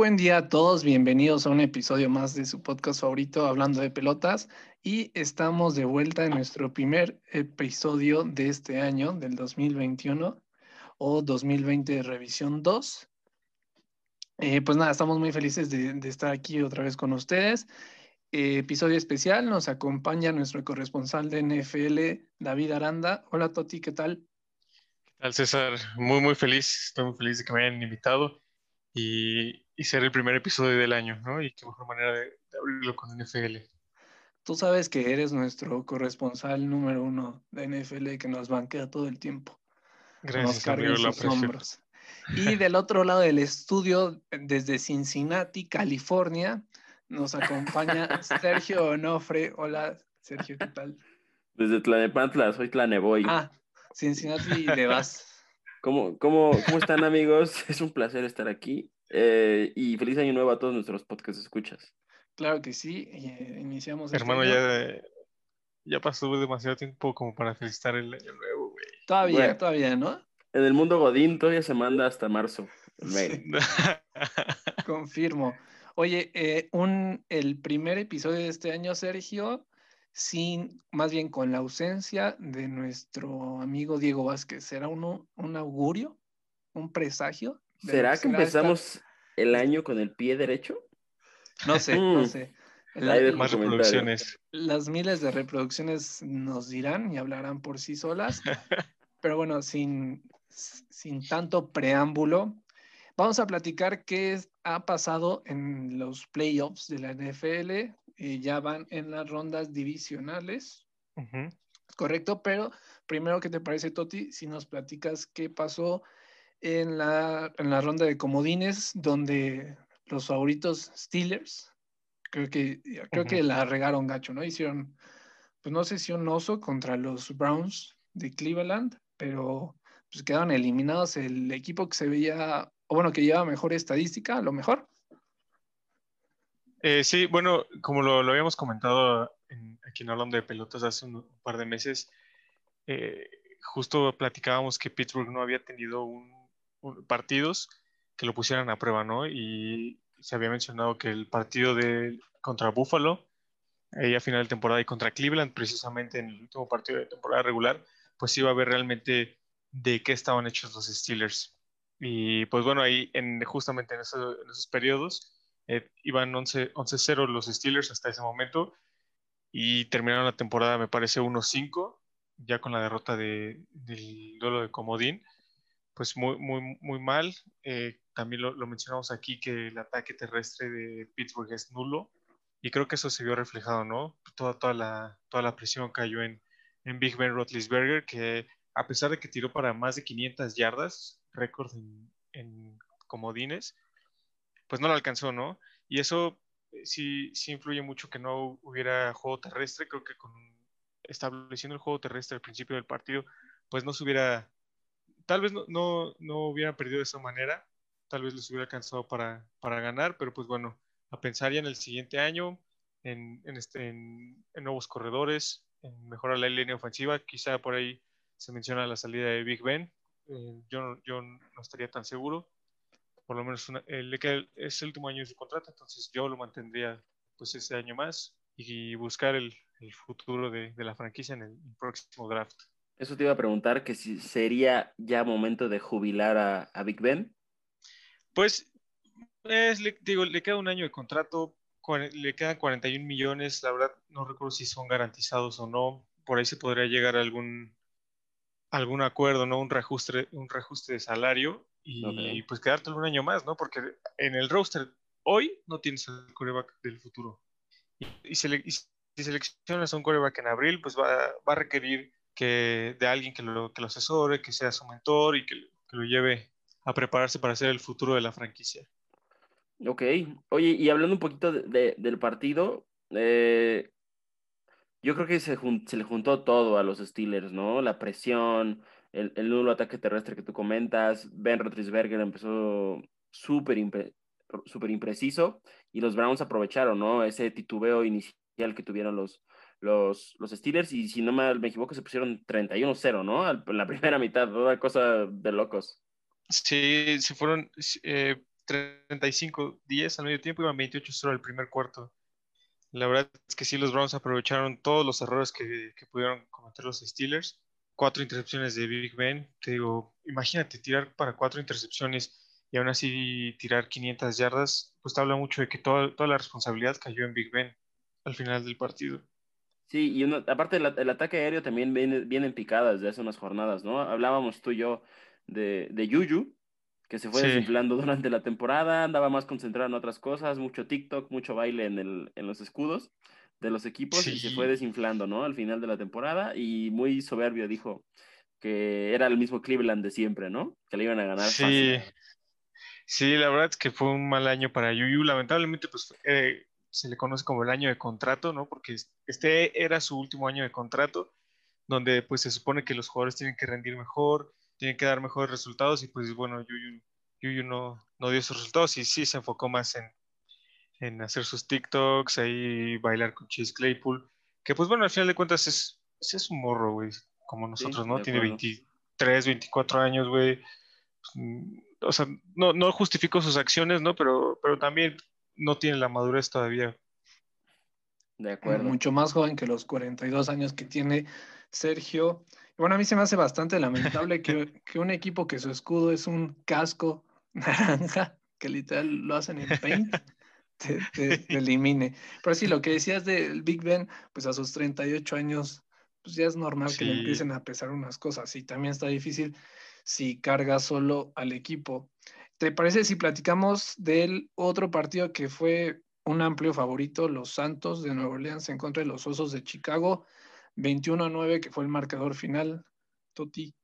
buen día a todos, bienvenidos a un episodio más de su podcast favorito hablando de pelotas y estamos de vuelta en nuestro primer episodio de este año, del 2021 o 2020 revisión 2. Eh, pues nada, estamos muy felices de, estar aquí otra vez con ustedes. Eh, episodio especial, nos acompaña nuestro corresponsal de NFL, David Aranda. Hola Toti, ¿qué tal? ¿Qué tal César? Muy, muy feliz, estoy muy feliz de que me hayan invitado y, ser el primer episodio del año, ¿no? Y qué mejor manera de, abrirlo con NFL. Tú sabes que eres nuestro corresponsal número uno de NFL que nos banquea todo el tiempo. Gracias, amigo, hombros. Y del otro lado del estudio, desde Cincinnati, California, nos acompaña Sergio Onofre. Hola, Sergio, ¿qué tal? Desde Tlanepantla, soy Tlaneboy. Ah, Cincinnati de vas. ¿Cómo, cómo, cómo están amigos? Es un placer estar aquí eh, y feliz año nuevo a todos nuestros podcast escuchas. Claro que sí, eh, iniciamos. Este Hermano, ya, ya pasó demasiado tiempo como para felicitar el año nuevo, güey. Todavía, todavía, ¿no? En el mundo Godín todavía se manda hasta marzo. Confirmo. Oye, eh, un, el primer episodio de este año, Sergio, sin, más bien con la ausencia de nuestro amigo Diego Vázquez. ¿Será uno, un augurio? ¿Un presagio? ¿Será que empezamos el año con el pie derecho? No sé, no mm. sé. más reproducciones. Las miles de reproducciones nos dirán y hablarán por sí solas. Pero bueno, sin, sin tanto preámbulo, vamos a platicar qué ha pasado en los playoffs de la NFL eh, ya van en las rondas divisionales. Correcto, pero primero, ¿qué te parece, Toti? Si nos platicas qué pasó en la, en la ronda de comodines, donde los favoritos Steelers, creo que, creo que la regaron gacho, ¿no? Hicieron, pues no sé si un oso contra los Browns de Cleveland, pero pues quedaron eliminados el equipo que se veía, o bueno, que lleva mejor estadística, a lo mejor. Eh, sí, bueno, como lo, habíamos comentado aquí en Hablando de Pelotas hace un, par de meses, eh, justo platicábamos que Pittsburgh no había tenido partidos que lo pusieran a prueba, ¿no? Y se había mencionado que el partido de, contra Buffalo, ahí a final de temporada, y contra Cleveland, precisamente en el último partido de temporada regular, pues iba a ver realmente de qué estaban hechos los Steelers. Y pues bueno, ahí en, justamente en, en esos periodos, eh, iban 11-0 los Steelers hasta ese momento y terminaron la temporada, me parece, 1-5, ya con la derrota del duelo de Comodín. Pues muy, muy, muy mal. Eh, también lo, mencionamos aquí que el ataque terrestre de Pittsburgh es nulo y creo que eso se vio reflejado, ¿no? Toda, toda, la, toda la presión cayó en, en Big Ben Roethlisberger, que a pesar de que tiró para más de 500 yardas, récord en, en comodines, pues no lo alcanzó, ¿no? Y eso eh, sí, sí influye mucho que no hubiera juego terrestre. Creo que con estableciendo el juego terrestre al principio del partido, pues no se hubiera, tal vez no, no, no hubiera perdido de esa manera, tal vez les hubiera alcanzado para, para ganar, pero pues bueno, a pensar ya en el siguiente año, en, en, este, en, nuevos corredores, en mejorar la línea ofensiva, quizá por ahí se menciona la salida de Big Ben, eh, yo, yo no estaría tan seguro, por lo menos eh, es el último año de su contrato, entonces yo lo mantendría pues ese año más y buscar el, el futuro de, de, la franquicia en el, próximo draft. Eso te iba a preguntar, que si sería ya momento de jubilar a, a Big Ben. Pues, es, le, digo, le queda un año de contrato, le quedan 41 millones, la verdad no recuerdo si son garantizados o no, por ahí se podría llegar a algún, algún acuerdo, ¿no? Un reajuste, un reajuste de salario y pues quedarte un año más, ¿no? Porque en el roster hoy no tienes el coreback del futuro. Y, si seleccionas a un coreback en abril, pues va, va, a requerir que de alguien que lo, que lo asesore, que sea su mentor y que, que, lo lleve a prepararse para ser el futuro de la franquicia. Ok. Oye, y hablando un poquito de, del partido, eh, yo creo que se, se le juntó todo a los Steelers, ¿no? La presión, el, el nulo ataque terrestre que tú comentas. Ben Roethlisberger empezó súper super impreciso y los Browns aprovecharon, ¿no? Ese titubeo inicial que tuvieron los, los, los Steelers y si no me, equivoco se pusieron 31-0, ¿no? En la primera mitad, toda cosa de locos. Sí, se fueron, eh, 35-10 al medio tiempo, iban 28-0 al primer cuarto. La verdad es que sí, los Browns aprovecharon todos los errores que, que pudieron cometer los Steelers. Cuatro intercepciones de Big Ben. Te digo, imagínate tirar para cuatro intercepciones y aún así tirar 500 yardas, pues te habla mucho de que toda, toda la responsabilidad cayó en Big Ben al final del partido. Sí, y aparte el, ataque aéreo también viene, viene en picadas desde hace unas jornadas, ¿no? Hablábamos tú y yo de, de Yuyu, que se fue desinflando durante la temporada, andaba más concentrado en otras cosas, mucho TikTok, mucho baile en, el, en los escudos de los equipos y se fue desinflando, ¿no? Al final de la temporada y muy soberbio dijo que era el mismo Cleveland de siempre, ¿no? Que le iban a ganar. Sí, sí, la verdad es que fue un mal año para Yuyu, lamentablemente pues eh, se le conoce como el año de contrato, ¿no? Porque este era su último año de contrato, donde pues se supone que los jugadores tienen que rendir mejor, tienen que dar mejores resultados y pues bueno, Yuyu, no, no dio esos resultados y sí se enfocó más en, en hacer sus TikToks, ahí bailar con Chase Claypool, que pues bueno, al final de cuentas es, es un morro, güey, como nosotros, ¿no? Tiene 23, 24 años, güey. Pues, mm, o sea, no, no justifico sus acciones, ¿no? Pero, pero también no tiene la madurez todavía. De acuerdo. Mucho más joven que los 42 años que tiene Sergio. Bueno, a mí se me hace bastante lamentable que, un equipo que su escudo es un casco naranja, que literal lo hacen en paint, te, elimine. Pero sí, lo que decías del Big Ben, pues a sus 38 años, pues ya es normal que le empiecen a pesar unas cosas. Y también está difícil si carga solo al equipo. ¿Te parece si platicamos del otro partido que fue un amplio favorito, los Santos de Nueva Orleans en contra de los Osos de Chicago? 21 a 9, que fue el marcador final. Toti.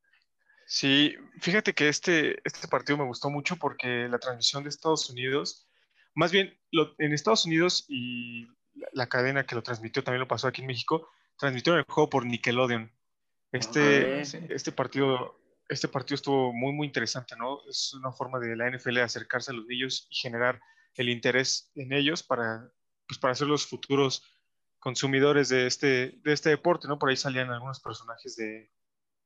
Sí, fíjate que este, este partido me gustó mucho porque la transmisión de Estados Unidos, más bien en Estados Unidos y la, cadena que lo transmitió también lo pasó aquí en México, transmitieron el juego por Nickelodeon. Este, ah, este partido este partido estuvo muy, muy interesante, ¿no? Es una forma de la NFL acercarse a los niños y generar el interés en ellos para, pues, para ser los futuros consumidores de este, de este deporte, ¿no? Por ahí salían algunos personajes de,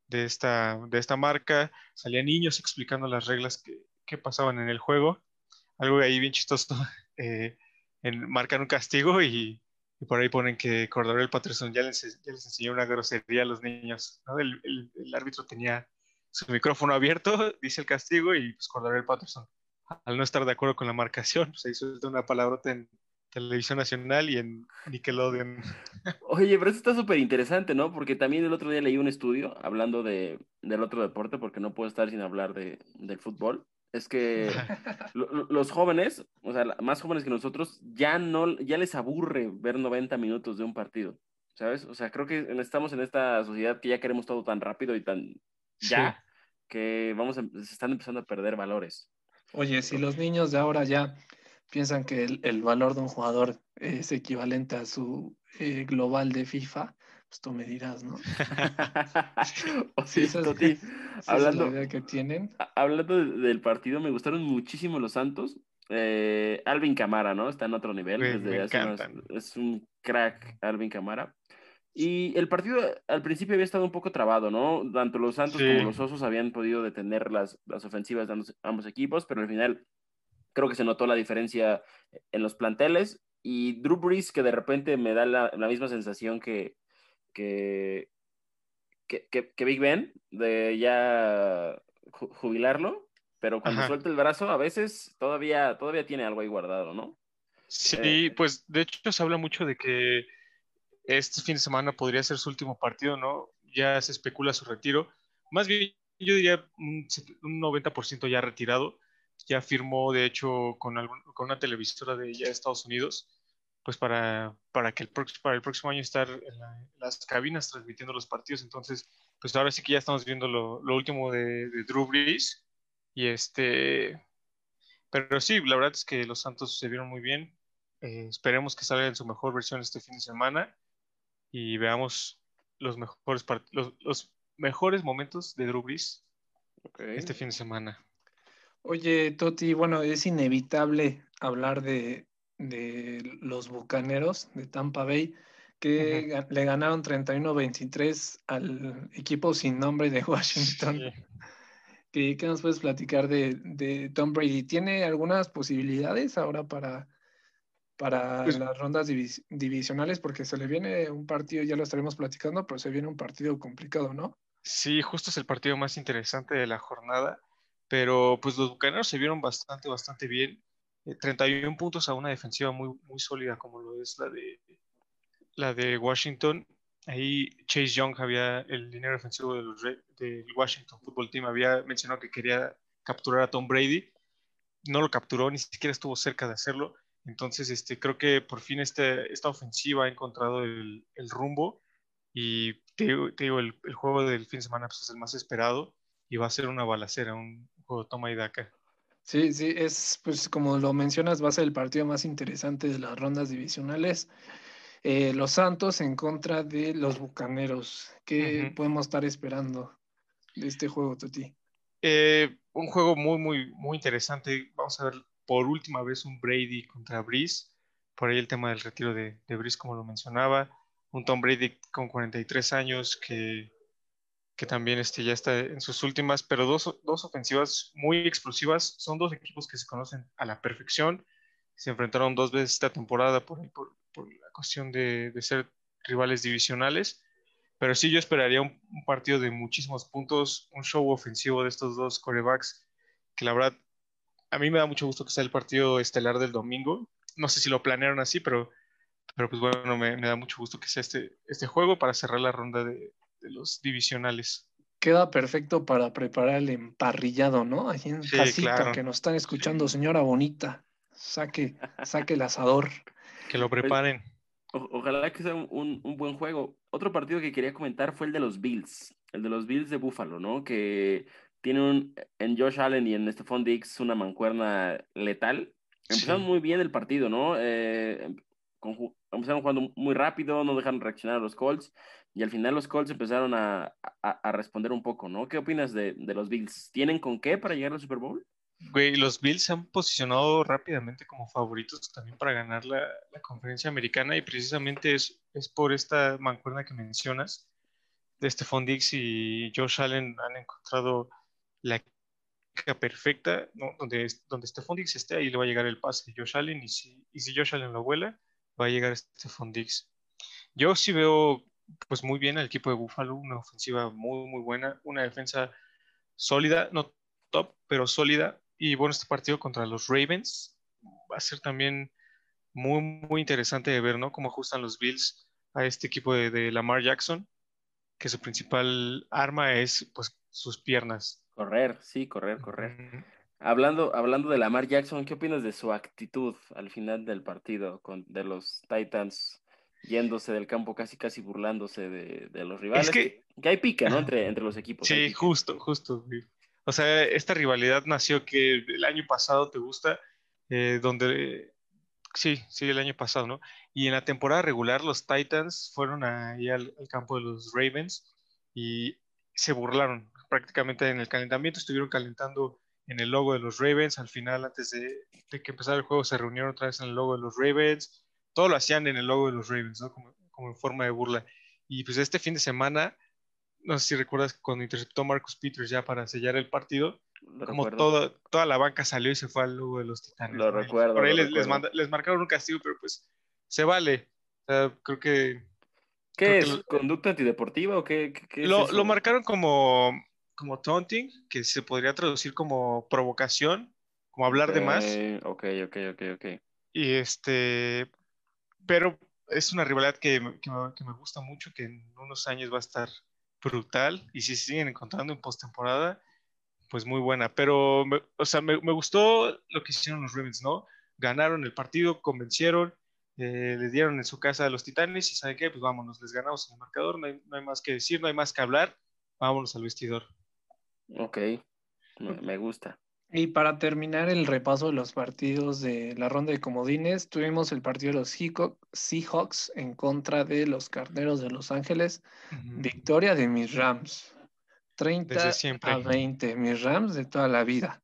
de, esta, de esta marca, salían niños explicando las reglas que, que pasaban en el juego. Algo ahí bien chistoso, eh, marcan un castigo y, por ahí ponen que Cordero Patterson ya les, ya les enseñó una grosería a los niños, el, el árbitro tenía su micrófono abierto, dice el castigo y pues el Patterson, al no estar de acuerdo con la marcación, pues ahí suelta una palabrota en Televisión Nacional y en Nickelodeon. Oye, pero eso está súper interesante, ¿no? Porque también el otro día leí un estudio hablando de, del otro deporte, porque no puedo estar sin hablar de, del fútbol. Es que los jóvenes, o sea, más jóvenes que nosotros, ya no, ya les aburre ver 90 minutos de un partido, ¿sabes? O sea, creo que estamos en esta sociedad que ya queremos todo tan rápido y tan ya que vamos se están empezando a perder valores. Oye, si los niños de ahora ya piensan que el, valor de un jugador es equivalente a su eh, global de FIFA, pues tú me dirás, ¿no? sí, hablando, que tienen. Hablando del partido, me gustaron muchísimo los Santos. Eh, Alvin Camara, ¿no? Está en otro nivel. es un crack Alvin Camara. Y el partido al principio había estado un poco trabado, ¿no? Tanto los Santos como los Osos habían podido detener las, las ofensivas de ambos, equipos, pero al final creo que se notó la diferencia en los planteles. Y Drew Brees, que de repente me da la, misma sensación que, que, que, Big Ben, de ya jubilarlo, pero cuando suelta el brazo, a veces todavía, todavía tiene algo ahí guardado, ¿no? Sí, eh, pues de hecho se habla mucho de que este fin de semana podría ser su último partido, ¿no? Ya se especula su retiro. Más bien, yo diría un, 90% ya retirado. Ya firmó, de hecho, con, con una televisora de Estados Unidos, pues para, para que el, próximo año estar en, las cabinas transmitiendo los partidos. Entonces, pues ahora sí que ya estamos viendo lo, último de, Drew Brees. Y este, pero sí, la verdad es que los Santos se vieron muy bien. Eh, esperemos que salga en su mejor versión este fin de semana y veamos los mejores, los, los mejores momentos de Drew Brees este fin de semana. Oye, Toti, bueno, es inevitable hablar de, los Bucaneros de Tampa Bay, que le ganaron 31-23 al equipo sin nombre de Washington. ¿Qué, qué nos puedes platicar de, de, Tom Brady? ¿Tiene algunas posibilidades ahora para, para pues, las rondas divisionales? Porque se le viene un partido, ya lo estaremos platicando, pero se viene un partido complicado, ¿no? Sí, justo es el partido más interesante de la jornada, pero pues los Bucaneros se vieron bastante, bastante bien. 31 eh, puntos a una defensiva muy, muy sólida como lo es la de, la de Washington ahí Chase Young había, el dinero defensivo del Washington Football Team, había mencionado que quería capturar a Tom Brady. No lo capturó, ni siquiera estuvo cerca de hacerlo. Entonces, este, creo que por fin este, esta ofensiva ha encontrado el, rumbo y te, digo, el, juego del fin de semana pues, es el más esperado y va a ser una balacera, un juego toma y daca. Sí, sí, es pues como lo mencionas, va a ser el partido más interesante de las rondas divisionales. Eh, los Santos en contra de los Bucaneros. ¿Qué podemos estar esperando de este juego, Toti? Eh, un juego muy, muy, muy interesante. Vamos a ver por última vez un Brady contra Breeze. Por ahí el tema del retiro de, de como lo mencionaba. Un Tom Brady con 43 años que, que también este, ya está en sus últimas, pero dos, dos ofensivas muy explosivas. Son dos equipos que se conocen a la perfección. Se enfrentaron dos veces esta temporada por, por, la cuestión de, ser rivales divisionales. Pero sí, yo esperaría un, partido de muchísimos puntos, un show ofensivo de estos dos corebacks, que la verdad, a mí me da mucho gusto que sea el partido estelar del domingo. No sé si lo planearon así, pero, pero pues bueno, me, da mucho gusto que sea este, este juego para cerrar la ronda de, los divisionales. Queda perfecto para preparar el emparrillado, ¿no? Ahí en casita, que nos están escuchando, señora bonita. Saque, saque el asador. Que lo preparen. ojalá que sea un, buen juego. Otro partido que quería comentar fue el de los Bills, el de los Bills de Buffalo, ¿no? Que tiene en Josh Allen y en Stephon Diggs una mancuerna letal. Empezaron muy bien el partido, ¿no? Eh, em, empezaron jugando muy rápido, no dejaron reaccionar a los Colts y al final los Colts empezaron a, responder un poco, ¿no? ¿Qué opinas de, de, los Bills? ¿Tienen con qué para llegar al Super Bowl? Güey, los Bills se han posicionado rápidamente como favoritos también para ganar la, conferencia americana y precisamente es, es por esta mancuerna que mencionas de Stephon Diggs y Josh Allen han encontrado la perfecta, donde, donde Stephon Diggs esté, ahí le va a llegar el pase de Josh Allen y si, y si Josh Allen lo vuela, va a llegar Stephon Diggs. Yo sí veo pues muy bien al equipo de Buffalo, una ofensiva muy muy buena, una defensa sólida, no top, pero sólida, y bueno, este partido contra los Ravens va a ser también muy, muy interesante de ver, ¿no? Cómo ajustan los Bills a este equipo de, Lamar Jackson, que su principal arma es, pues, sus piernas. Correr, sí, correr, correr. Hablando, hablando de Lamar Jackson, ¿qué opinas de su actitud al final del partido con, de los Titans yéndose del campo casi casi burlándose de, los rivales? Es que, que hay pica, ¿no? Entre, entre los equipos. Sí, justo, justo. O sea, esta rivalidad nació que el año pasado te gusta, eh, donde, sí, sí, el año pasado, ¿no? Y en la temporada regular los Titans fueron ahí al, campo de los Ravens y se burlaron prácticamente en el calentamiento, estuvieron calentando en el logo de los Ravens, al final antes de, que empezara el juego se reunieron otra vez en el logo de los Ravens, todo lo hacían en el logo de los Ravens, ¿no? Como, como en forma de burla. Y pues este fin de semana no sé si recuerdas cuando interceptó Marcus Peters ya para sellar el partido, como toda, toda la banca salió y se fue al lugar de los Titanes. Lo recuerdo. Por ahí les, les, marcaron un castigo, pero pues se vale. creo que... ¿Qué es? ¿Conducta antideportiva o qué? lo, lo, marcaron como, como taunting, que se podría traducir como provocación, como hablar de más. Ok, ok, ok, ok. Y este... Pero es una rivalidad que, que, me, que me gusta mucho, que en unos años va a estar brutal y si se siguen encontrando en postemporada, pues muy buena. Pero, o sea, me, gustó lo que hicieron los Ravens, ¿no? Ganaron el partido, convencieron, eh, le dieron en su casa a los Titanes y ¿saben qué? Pues vámonos, les ganamos en el marcador, no hay, no hay, más que decir, no hay más que hablar, vámonos al vestidor. Ok, me gusta. Y para terminar el repaso de los partidos de la ronda de comodines, tuvimos el partido de los Seahawks en contra de los Carneros de Los Ángeles. Victoria de mis Rams. 30 a 20, mis Rams de toda la vida.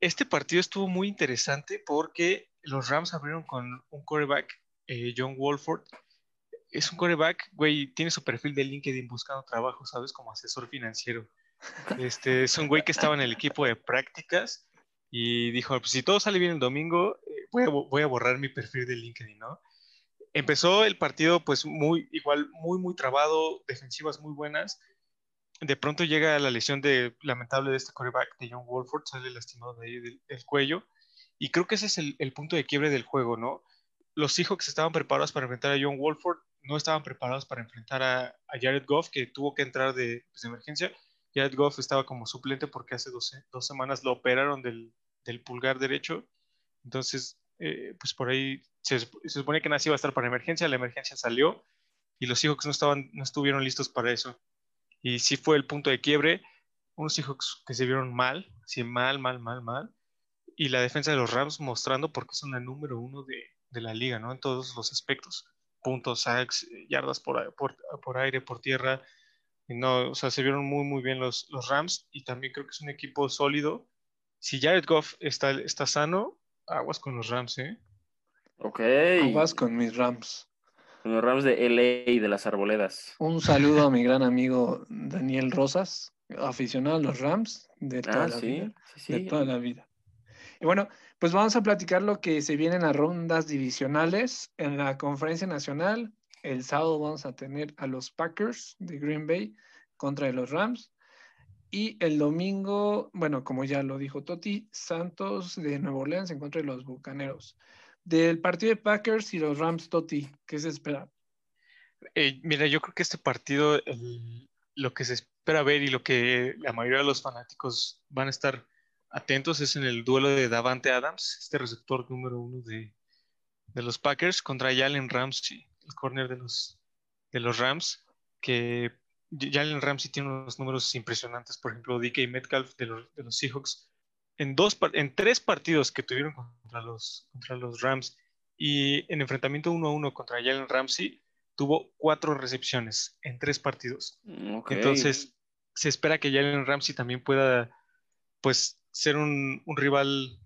este partido estuvo muy interesante porque los Rams abrieron con un quarterback, eh, John Wolford. Es un quarterback, güey, tiene su perfil de LinkedIn buscando trabajo, ¿sabes? Como asesor financiero. Este, es un güey que estaba en el equipo de prácticas y dijo, pues si todo sale bien el domingo, eh, voy, a, voy a borrar mi perfil de LinkedIn, ¿no? Empezó el partido pues muy, igual, muy, muy trabado, defensivas muy buenas. De pronto llega la lesión de, lamentable de este quarterback de John Wolford, sale lastimado de ahí del, del cuello. Y creo que ese es el, el, punto de quiebre del juego, ¿no? Los Seahawks estaban preparados para enfrentar a John Wolford, no estaban preparados para enfrentar a, a Jared Goff, que tuvo que entrar de, pues, de, emergencia. Jared Goff estaba como suplente porque hace dos, semanas lo operaron del, pulgar derecho. Entonces, eh, pues por ahí se, se, supone que Nancy iba a estar para emergencia, la emergencia salió y los Seahawks no, estaban, no estuvieron listos para eso. Y sí fue el punto de quiebre. Unos Seahawks que se vieron mal, sí, mal, mal, mal, mal. Y la defensa de los Rams mostrando porque son el número uno de, la liga, ¿no? En todos los aspectos puntos, sacks, yardas por, por, por, aire, por tierra. Y no, o sea, se vieron muy, muy bien los, los, Rams y también creo que es un equipo sólido. Si Jared Goff está, está sano, aguas con los Rams, ¿eh? Ok. Aguas con mis Rams. Con los Rams de LA y de las Arboledas. Un saludo a mi gran amigo Daniel Rosas, aficionado a los Rams de toda, ah, la, sí, vida, sí, sí. de toda la vida. Y bueno, pues vamos a platicar lo que se vienen a rondas divisionales en la conferencia nacional. El sábado vamos a tener a los Packers de Green Bay contra los Rams. Y el domingo, bueno, como ya lo dijo Toti, Santos de Nueva Orleans en contra de los Bucaneros. Del partido de Packers y los Rams, Toti, ¿qué se espera? Eh, mira, yo creo que este partido, lo que se espera ver y lo que la mayoría de los fanáticos van a estar atentos es en el duelo de Davante Adams, este receptor número uno de, de los Packers, contra Jalen Ramsey, el corner de los, de los Rams, que Jalen Ramsey tiene unos números impresionantes. Por ejemplo, DK Metcalf de los, de los Seahawks, en, dos, en tres partidos que tuvieron contra los, contra los Rams y en enfrentamiento uno a uno contra Jalen Ramsey, tuvo cuatro recepciones en tres partidos. Okay. Entonces, se espera que Jalen Ramsey también pueda, pues, ser un, un, rival,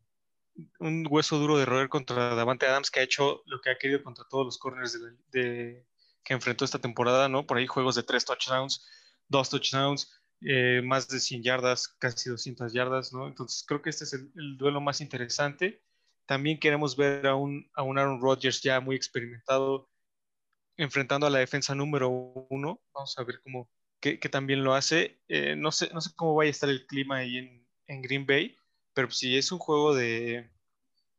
un hueso duro de roer contra Davante Adams, que ha hecho lo que ha querido contra todos los corners de, que enfrentó esta temporada, ¿no? Por ahí juegos de tres touchdowns, dos touchdowns, eh, más de 100 yardas, casi 200 yardas, ¿no? Entonces creo que este es el, el duelo más interesante. También queremos ver a un, a un Aaron Rodgers ya muy experimentado enfrentando a la defensa número uno. Vamos a ver cómo, que, que también lo hace. Eh, no, sé, no sé cómo vaya a estar el clima ahí en, en Green Bay, pero si es un juego de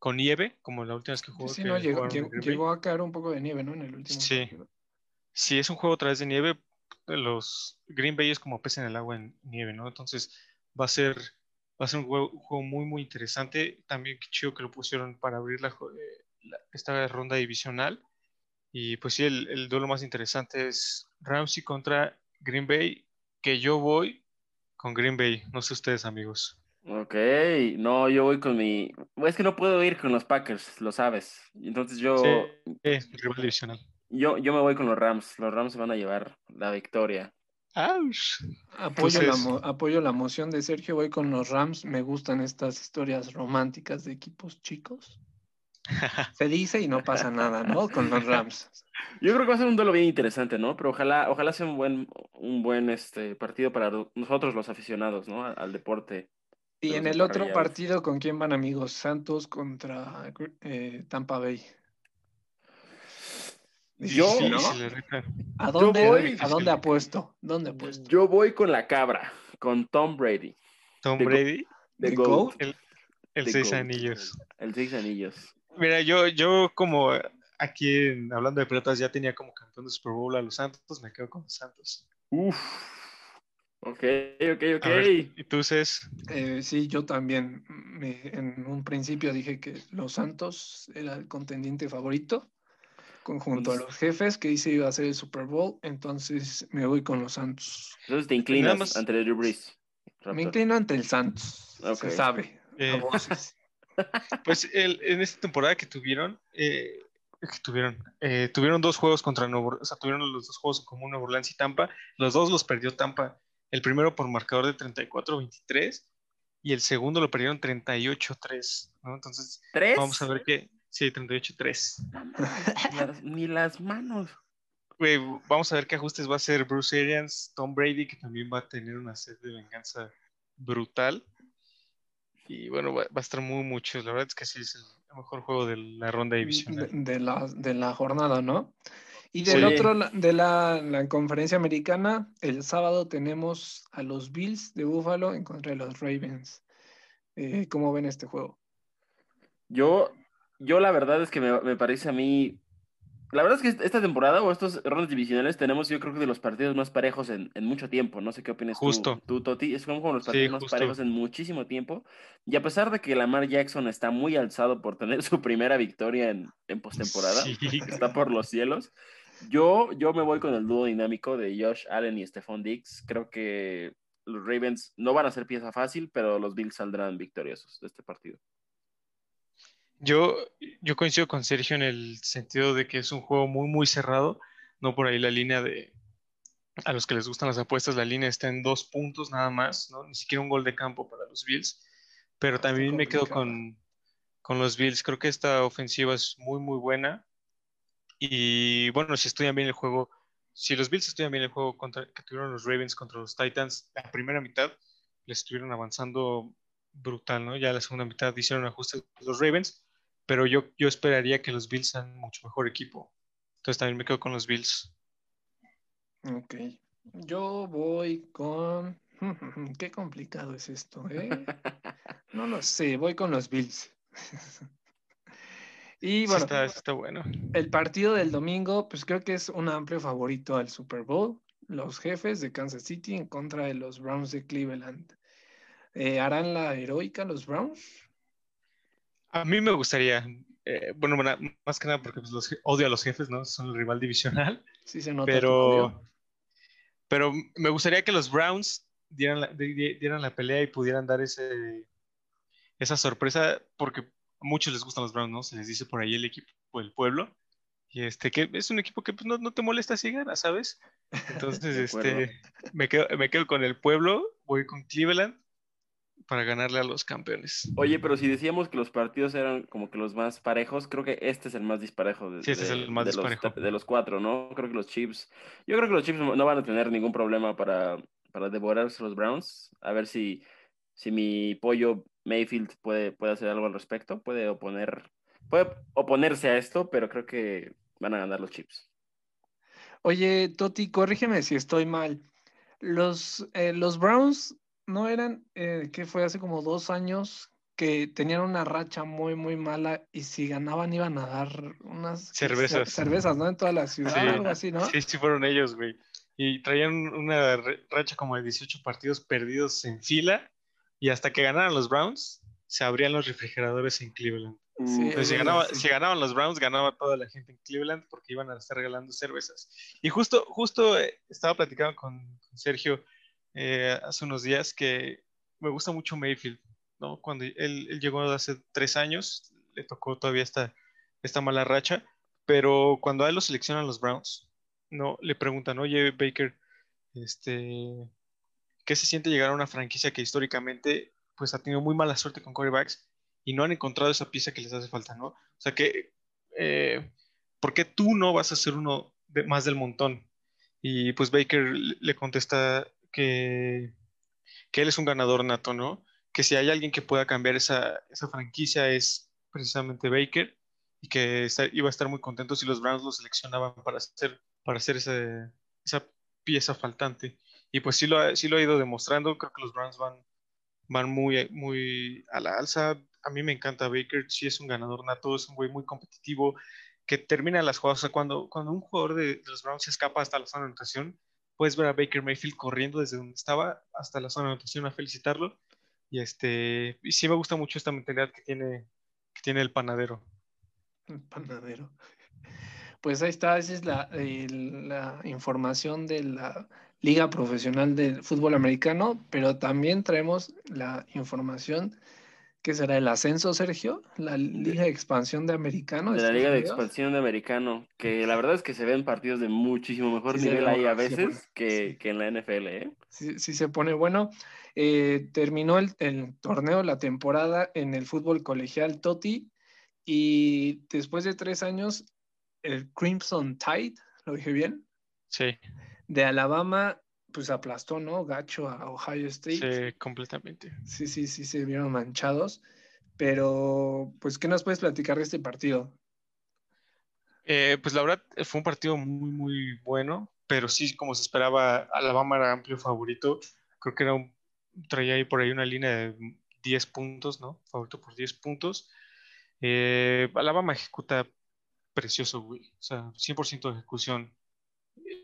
con nieve, como la última vez que jugó. Sí, que no, llegó, llegó, llegó, a caer un poco de nieve, ¿no? En el último. Sí. Partido. Si es un juego a través de nieve, los Green Bay es como pez en el agua en nieve, ¿no? Entonces va a ser, va a ser un juego, un juego muy, muy interesante. También qué chido que lo pusieron para abrir la, la, esta ronda divisional. Y pues sí, el, el duelo más interesante es Ramsey contra Green Bay, que yo voy con Green Bay. No sé ustedes, amigos. Ok, no, yo voy con mi. Es que no puedo ir con los Packers, lo sabes. Entonces yo. Sí, rival divisional. Yo, yo me voy con los Rams. Los Rams se van a llevar la victoria. ¡Auch! Apoyo, Entonces... la, apoyo la moción de Sergio, voy con los Rams. Me gustan estas historias románticas de equipos chicos. Se dice y no pasa nada, ¿no? Con los Rams. Yo creo que va a ser un duelo bien interesante, ¿no? Pero ojalá, ojalá sea un buen, un buen este, partido para nosotros los aficionados, ¿no? Al, al deporte. Y en el otro partido, ¿con quién van amigos? Santos contra eh, Tampa Bay. Yo, sí, ¿no? ¿A dónde, yo voy, ¿A dónde apuesto? ¿Dónde apuesto? Yo voy con la cabra, con Tom Brady. ¿Tom Brady? De Goat. El, el The seis Goat. anillos. El seis anillos. Mira, yo, yo como aquí hablando de pelotas ya tenía como campeón de Super Bowl a los Santos, me quedo con los Santos. Uf. Ok, ok, ok. Ver, ¿Y tú, Cés? Eh, sí, yo también. Me, en un principio dije que los Santos era el contendiente favorito, conjunto a los jefes, que dice iba a ser el Super Bowl, entonces me voy con los Santos. Entonces te inclinas más... ante el Drew Brees. Me inclino ante el Santos, okay. se sabe. Eh, pues el, en esta temporada que tuvieron, eh, que tuvieron, eh, tuvieron dos juegos contra Nuevo, o sea, tuvieron los dos juegos en común Nuevo Orleans y Tampa, los dos los perdió Tampa. El primero por marcador de 34-23 y el segundo lo perdieron 38-3, ¿no? Entonces, ¿Tres? vamos a ver qué. Sí, 38-3. Ni las manos. vamos a ver qué ajustes va a hacer Bruce Arians, Tom Brady, que también va a tener una sed de venganza brutal. Y bueno, va, a estar muy mucho. La verdad es que sí es el mejor juego de la ronda divisional. De, la, de la jornada, ¿no? Y del otro, de la, la, conferencia americana, el sábado tenemos a los Bills de Buffalo en contra de los Ravens. Eh, ¿Cómo ven este juego? Yo, yo la verdad es que me, me parece a mí la verdad es que esta temporada o estos rondas divisionales tenemos, yo creo que de los partidos más parejos en, mucho tiempo. No sé qué opinas justo. Tú, Toti. Es como los partidos más parejos en muchísimo tiempo. Y a pesar de que Lamar Jackson está muy alzado por tener su primera victoria en, en postemporada, está por los cielos. Yo, yo me voy con el dúo dinámico de Josh Allen y Stephon Diggs. Creo que los Ravens no van a ser pieza fácil, pero los Bills saldrán victoriosos de este partido. Yo, yo coincido con Sergio en el sentido de que es un juego muy, muy cerrado. No por ahí la línea de. A los que les gustan las apuestas, la línea está en dos puntos nada más, ¿no? Ni siquiera un gol de campo para los Bills. Pero también me quedo con, con los Bills. Creo que esta ofensiva es muy, muy buena. Y bueno, si estudian bien el juego, si los Bills estudian bien el juego contra, que tuvieron los Ravens contra los Titans, la primera mitad les estuvieron avanzando brutal, ¿no? Ya la segunda mitad hicieron ajustes los Ravens pero yo, yo esperaría que los Bills sean mucho mejor equipo. Entonces también me quedo con los Bills. Ok. Yo voy con... Qué complicado es esto, ¿eh? No lo sé, voy con los Bills. y bueno, está, bueno, el partido del domingo, pues creo que es un amplio favorito al Super Bowl. Los jefes de Kansas City en contra de los Browns de Cleveland. Eh, ¿Harán la heroica los Browns? A mí me gustaría, eh, bueno, más que nada porque pues, los, odio a los jefes, ¿no? Son el rival divisional. Sí, se nota. Pero, pero me gustaría que los Browns dieran la, dieran la pelea y pudieran dar ese, esa sorpresa, porque a muchos les gustan los Browns, ¿no? Se les dice por ahí el equipo del pueblo. Y este, que es un equipo que pues, no, no, te molesta si gana, ¿sabes? Entonces, este, me quedo, me quedo con el pueblo, voy con Cleveland para ganarle a los campeones. Oye, pero si decíamos que los partidos eran como que los más parejos, creo que este es el más disparejo de, sí, este es el más disparejo. Los, de los cuatro, ¿no? Creo que los Chiefs, yo creo que los Chiefs no van a tener ningún problema para, para devorarse los Browns. A ver si, si mi pollo Mayfield puede, puede hacer algo al respecto, puede oponer, puede oponerse a esto, pero creo que van a ganar los Chiefs. Oye, Toti, corrígeme si estoy mal. Los, eh, los Browns no eran, eh, que fue hace como dos años, que tenían una racha muy, muy mala y si ganaban iban a dar unas cervezas, cervezas ¿no? En toda la ciudad, sí. algo así, ¿no? Sí, sí, fueron ellos, güey. Y traían una racha como de 18 partidos perdidos en fila y hasta que ganaran los Browns, se abrían los refrigeradores en Cleveland. Sí, si, ganaba, si, ganaban los Browns, ganaba toda la gente en Cleveland porque iban a estar regalando cervezas. Y justo, justo eh, estaba platicando con, con Sergio eh, hace unos días que me gusta mucho Mayfield, ¿no? Cuando él, llegó hace tres años, le tocó todavía esta, esta mala racha, pero cuando a él lo seleccionan los Browns, ¿no? Le preguntan, oye, Baker, este, ¿qué se siente llegar a una franquicia que históricamente pues ha tenido muy mala suerte con quarterbacks y no han encontrado esa pieza que les hace falta, ¿no? O sea que, eh, ¿por qué tú no vas a ser uno más del montón? Y pues Baker le contesta, que, él es un ganador nato, ¿no? Que si hay alguien que pueda cambiar esa, franquicia es precisamente Baker y que iba a estar muy contento si los Browns lo seleccionaban para hacer, para hacer esa pieza faltante. Y pues sí lo, ha, sí lo ha ido demostrando, creo que los Browns van, van muy, muy a la alza. A mí me encanta Baker, sí es un ganador nato, es un güey muy competitivo, que termina las jugadas. O sea, cuando, cuando un jugador de, de los Browns se escapa hasta la zona de anotación, puedes ver a Baker Mayfield corriendo desde donde estaba hasta la zona de anotación a felicitarlo. Y este, y sí me gusta mucho esta mentalidad que tiene, que tiene el panadero. El panadero. Pues ahí está, esa es la, la información de la Liga Profesional de Fútbol Americano, pero también traemos la información ¿Qué será el ascenso, Sergio? La Liga de Expansión de Americano. De, la Liga de Expansión de Americano, que la verdad es que se ven partidos de muchísimo mejor nivel ahí a veces que, en la NFL. ¿eh? Sí, sí se pone bueno. Eh, terminó el, torneo, la temporada en el fútbol colegial Toti y después de tres años, el Crimson Tide, ¿lo dije bien? Sí. De Alabama, pues aplastó, ¿no? Gacho a Ohio State. Sí, completamente. Sí, sí, sí, se vieron manchados. Pero, pues, ¿qué nos puedes platicar de este partido? Eh, pues la verdad fue un partido muy, muy bueno, pero sí, como se esperaba, Alabama era amplio favorito. Creo que era un, traía ahí por ahí una línea de 10 puntos, ¿no? Favorito por 10 puntos. Eh, Alabama ejecuta precioso, güey. O sea, 100% de ejecución.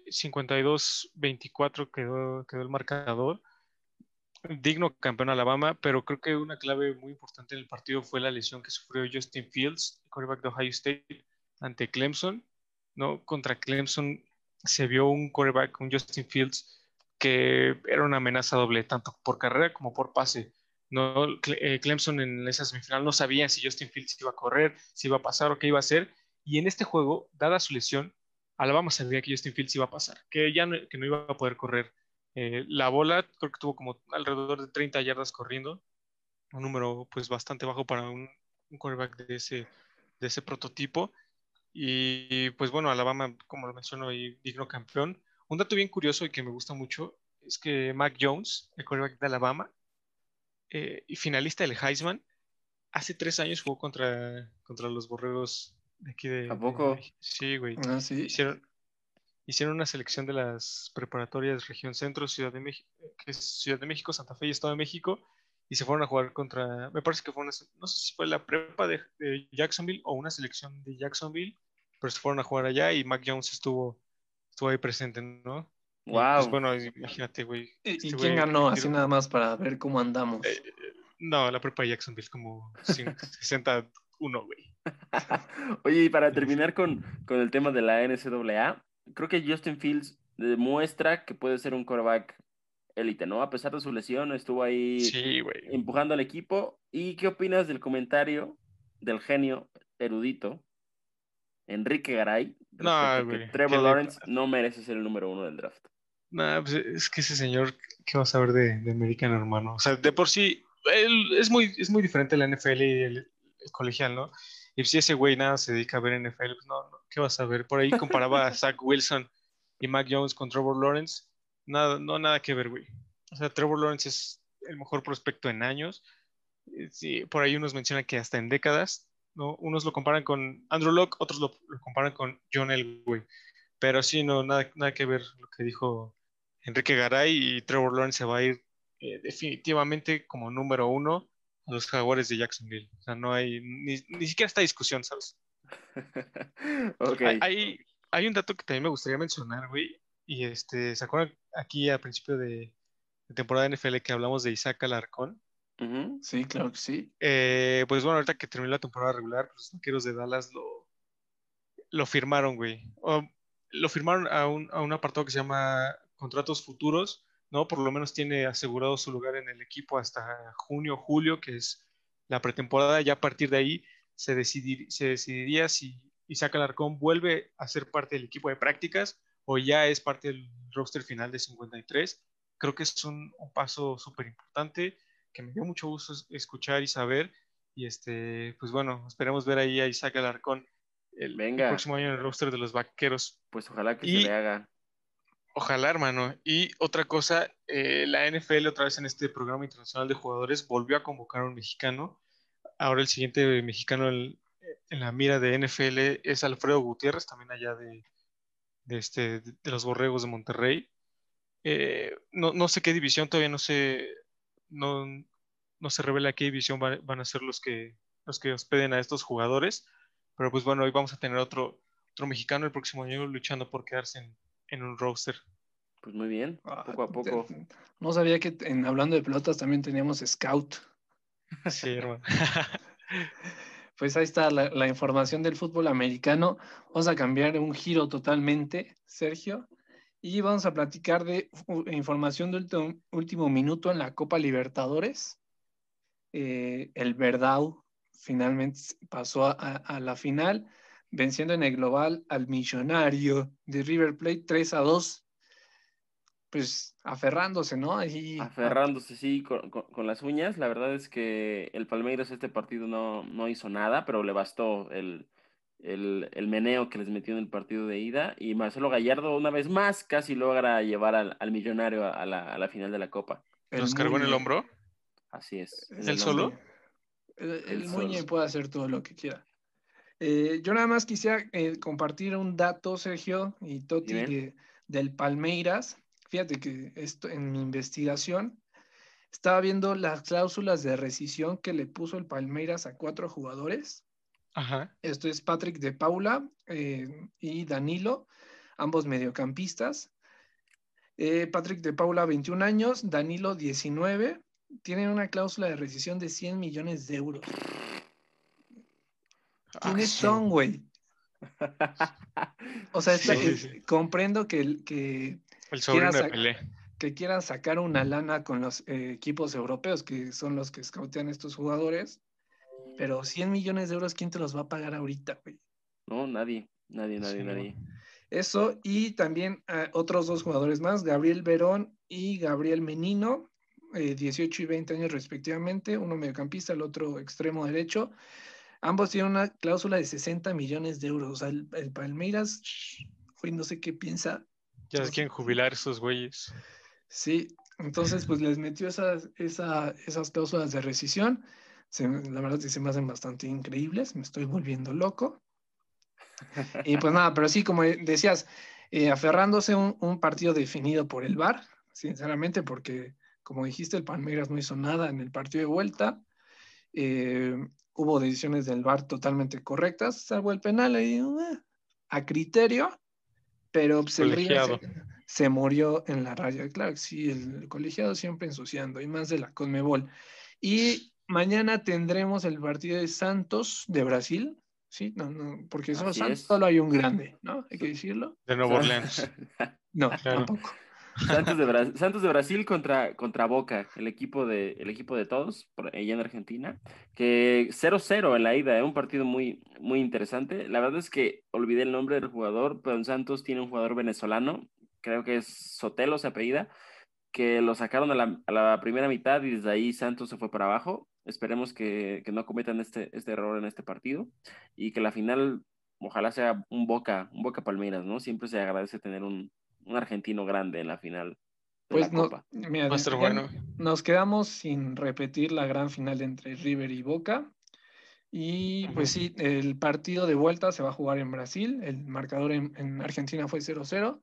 52-24 quedó, el marcador. Digno campeón Alabama, pero creo que una clave muy importante en el partido fue la lesión que sufrió Justin Fields, el quarterback de Ohio State, ante Clemson. ¿no? Contra Clemson se vio un quarterback, un Justin Fields, que era una amenaza doble, tanto por carrera como por pase. No, eh, Clemson en esa semifinal no sabía si Justin Fields iba a correr, si iba a pasar o qué iba a hacer. Y en este juego, dada su lesión, Alabama sabía que Justin Fields iba a pasar, que ya no, que no iba a poder correr. Eh, la bola creo que tuvo como alrededor de 30 yardas corriendo, un número pues bastante bajo para un, un quarterback de ese, de ese prototipo. Y pues bueno, Alabama, como lo menciono, y digno campeón. Un dato bien curioso y que me gusta mucho es que Mac Jones, el quarterback de Alabama, eh, y finalista del Heisman, hace tres años jugó contra, contra los borregos de aquí de. ¿A poco? sí, güey. Ah, sí. Hicieron, hicieron una selección de las preparatorias Región Centro, Ciudad de México, que es Ciudad de México, Santa Fe y Estado de México, y se fueron a jugar contra, me parece que fue una, no sé si fue la prepa de, de Jacksonville o una selección de Jacksonville, pero se fueron a jugar allá y Mac Jones estuvo, estuvo ahí presente, ¿no? Wow. pues, bueno, imagínate, güey. ¿Y, y este quién ganó? Así nada más para ver cómo andamos. Eh, no, la prepa de Jacksonville como cin- 61, güey. Oye, y para terminar con, con el tema de la NCAA, creo que Justin Fields demuestra que puede ser un quarterback élite, ¿no? A pesar de su lesión, estuvo ahí Sí, empujando al equipo. ¿Y qué opinas del comentario del genio erudito Enrique Garay? No, güey, Trevor ¿qué le Lawrence no merece ser el número uno del draft. Nah, pues es que ese señor, ¿qué va a saber de, de americano, hermano? O sea, de por sí, él, es, muy, es muy diferente la NFL y el, el colegial, ¿no? Y si ese güey nada se dedica a ver NFL, pues no, no, ¿qué vas a ver? Por ahí comparaba a Zach Wilson y Mac Jones con Trevor Lawrence. Nada, no, nada que ver, güey. O sea, Trevor Lawrence es el mejor prospecto en años. Eh, Sí, por ahí unos mencionan que hasta en décadas, ¿no? Unos lo comparan con Andrew Locke, otros lo, comparan con John Elway. Pero sí, no, nada, nada que ver lo que dijo Enrique Garay y Trevor Lawrence se va a ir eh, definitivamente como número uno a los jaguares de Jacksonville. O sea, no hay ni, ni siquiera esta discusión, ¿sabes? ok. Hay, hay, hay un dato que también me gustaría mencionar, güey. Y este, ¿se acuerdan aquí al principio de, de temporada de NFL que hablamos de Isaac Alarcón? Ujú. Sí, claro que sí. Eh, pues bueno, ahorita que terminó la temporada regular, pues, los vaqueros de Dallas lo, lo firmaron, güey. O, lo firmaron a un, a un apartado que se llama contratos futuros, ¿no? Por lo menos tiene asegurado su lugar en el equipo hasta junio, julio, que es la pretemporada. Ya a partir de ahí se, decidir, se decidiría si Isaac Alarcón vuelve a ser parte del equipo de prácticas o ya es parte del roster final de 53. Creo que es un, un paso súper importante que me dio mucho gusto es- escuchar y saber. Y este, pues bueno, esperemos ver ahí a Isaac Alarcón el, el Venga. próximo año en el roster de los vaqueros. Pues ojalá que Y- se le haga. Ojalá, hermano. Y otra cosa, eh, la NFL otra vez en este programa internacional de jugadores volvió a convocar a un mexicano. Ahora el siguiente mexicano en, la mira de NFL es Alfredo Gutiérrez, también allá de, este, de los Borregos de Monterrey. Eh, no, sé qué división, todavía no no, no se revela qué división van, van a ser los que, los que hospeden a estos jugadores. Pero pues bueno, hoy vamos a tener otro, otro mexicano el próximo año luchando por quedarse en, en un roster. Pues muy bien, Ah, poco a poco. No sabía que en, hablando de pelotas también teníamos scout. Sí, hermano. Pues ahí está la, la información del fútbol americano. Vamos a cambiar un giro totalmente, Sergio. Y vamos a platicar de información de último, último minuto en la Copa Libertadores. Eh, el Verdao finalmente pasó a, a la final, venciendo en el global al millonario de River Plate 3 a 2. Pues aferrándose, ¿no? Ahí, Aferrándose, sí, con, con- con las uñas. La verdad es que el Palmeiras este partido no, no hizo nada, pero le bastó el, el, el, meneo que les metió en el partido de ida. Y Marcelo Gallardo, una vez más, casi logra llevar al, al millonario a la, a la, final de la Copa. ¿Nos cargó en el hombro? Así es. ¿El, solo? El, el Muñe puede hacer todo lo que quiera. Eh, yo nada más quisiera eh, compartir un dato, Sergio y Toti, de, del Palmeiras. Fíjate que esto en mi investigación estaba viendo las cláusulas de rescisión que le puso el Palmeiras a cuatro jugadores. Ajá. Esto es Patrick de Paula eh, y Danilo, ambos mediocampistas. Patrick de Paula, 21 años, Danilo, 19. Tienen una cláusula de rescisión de 100 millones de euros. ¿Quiénes son, güey? O sea, está, Sí, sí. comprendo que, que, El sobrino de Quieras- Pelé. que quieran sacar una lana con los eh, equipos europeos, que son los que scoutean estos jugadores, pero 100 millones de euros, ¿quién te los va a pagar ahorita, güey? No, nadie, nadie, nadie, Sí, no. nadie. Eso, y también eh, otros dos jugadores más, Gabriel Verón y Gabriel Menino, eh, 18 y 20 años respectivamente, uno mediocampista, el otro extremo derecho. Ambos tienen una cláusula de 60 millones de euros. O sea, el, el Palmeiras, güey, no sé qué piensa. Ya se quieren jubilar esos güeyes. Sí, entonces pues les metió esas, esa- esas cláusulas de rescisión. Se- la verdad que se me hacen bastante increíbles, me estoy volviendo loco. Y pues nada, pero sí, como decías, eh, aferrándose a un, un partido definido por el VAR, sinceramente, porque como dijiste, el Palmeiras no hizo nada en el partido de vuelta. Eh, hubo decisiones del VAR totalmente correctas, salvo el penal ahí, eh, a criterio, pero pues, el se, se murió en la raya. Claro sí, el colegiado siempre ensuciando, y más de la Conmebol. Y mañana tendremos el partido de Santos de Brasil, ¿sí? No, no, porque solo, Santos solo hay un grande, ¿no? Hay que decirlo. De Nueva Orleans. No, Claro. tampoco. Santos de, Brasil contra, contra Boca, el equipo de, el equipo de todos, por allá en Argentina, que 0-0 en la ida, ¿eh? un partido muy, muy interesante. La verdad es que olvidé el nombre del jugador, pero en Santos tiene un jugador venezolano, creo que es Sotelo, se apellida, que lo sacaron a la, a la primera mitad y desde ahí Santos se fue para abajo. Esperemos que, que no cometan este, este error en este partido y que la final ojalá sea un Boca, un Boca Palmeiras, ¿no? Siempre se agradece tener un, un argentino grande en la final Pues la no, Copa. mira, Va a estar ya bueno. nos quedamos sin repetir la gran final entre River y Boca. Y pues sí, el partido de vuelta se va a jugar en Brasil. El marcador en, en Argentina fue 0-0.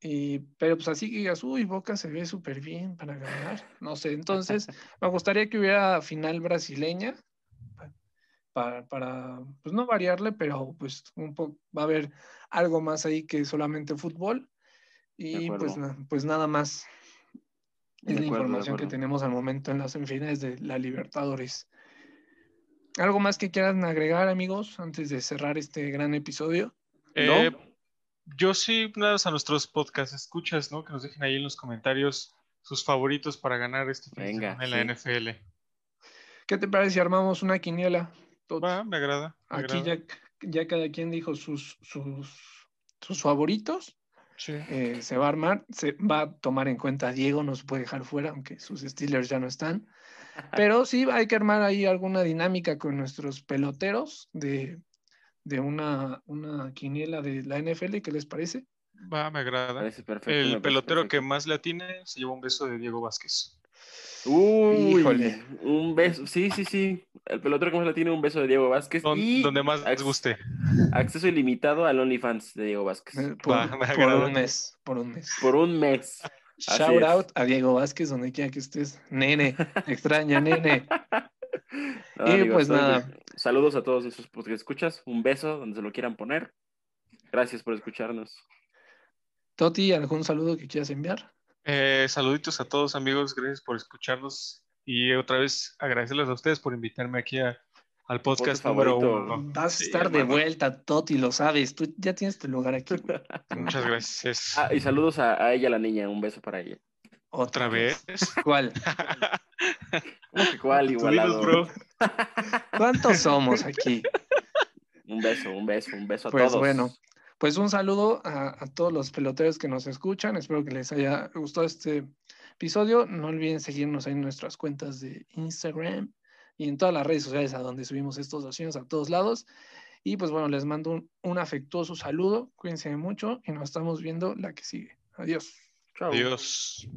Y, pero pues así que digas, uy, Boca se ve súper bien para ganar. No sé, entonces me gustaría que hubiera final brasileña para, para pues no variarle, pero pues un poco va a haber algo más ahí que solamente fútbol. Y pues, pues nada más. Es la acuerdo, información que tenemos al momento en las semifinales de la Libertadores. ¿Algo más que quieran agregar, amigos, antes de cerrar este gran episodio? Eh, yo sí, nada más a nuestros podcast escuchas, ¿no? Que nos dejen ahí en los comentarios sus favoritos para ganar este fin de Venga, semana en sí. la NFL. ¿Qué te parece si armamos una quiniela? Va, me agrada. me Aquí agrada. ya, ya cada quien dijo sus, sus, sus favoritos. Sí. Eh, se va a armar, se va a tomar en cuenta a Diego, no se puede dejar fuera, aunque sus Steelers ya no están. Pero sí hay que armar ahí alguna dinámica con nuestros peloteros de, de una, una quiniela de la NFL, ¿qué les parece? Va, me agrada. Parece perfecto. me El parece pelotero que más le atine se lleva un beso de Diego Vázquez. Uy, Híjole. un beso. Sí, sí, sí. El pelotero que más le tiene un beso de Diego Vázquez. Don- y donde más les guste. Acceso ilimitado al OnlyFans de Diego Vázquez. Eh, Por, Va, me por agrada. un mes, por un mes. Por un mes. Así Shout es. out a Diego Vázquez, donde quiera que estés. Nene, extraña, nene. No, Y amigos, pues nada. Saludos a todos esos que escuchas. Un beso donde se lo quieran poner. Gracias por escucharnos. Toti, ¿algún saludo que quieras enviar? Eh, saluditos a todos amigos, gracias por escucharnos y otra vez agradecerles a ustedes por invitarme aquí a- al podcast número uno. Vas a Sí, estar de hermano. vuelta, Toti, lo sabes. Tú ya tienes tu lugar aquí. Muchas gracias. Ah, y saludos a, a ella, la niña. Un beso para ella. Otra vez. ¿Cuál? ¿Cómo que cuál? Igualado. dinos, bro. ¿Cuántos somos aquí? Un beso, un beso, un beso a Pues todos. bueno, pues un saludo a, todos los peloteros que nos escuchan. Espero que les haya gustado este episodio. No olviden seguirnos en nuestras cuentas de Instagram y en todas las redes sociales a donde subimos estos documentos a todos lados. Y pues bueno, les mando un, afectuoso saludo. Cuídense mucho y nos estamos viendo la que sigue. Adiós. Adiós.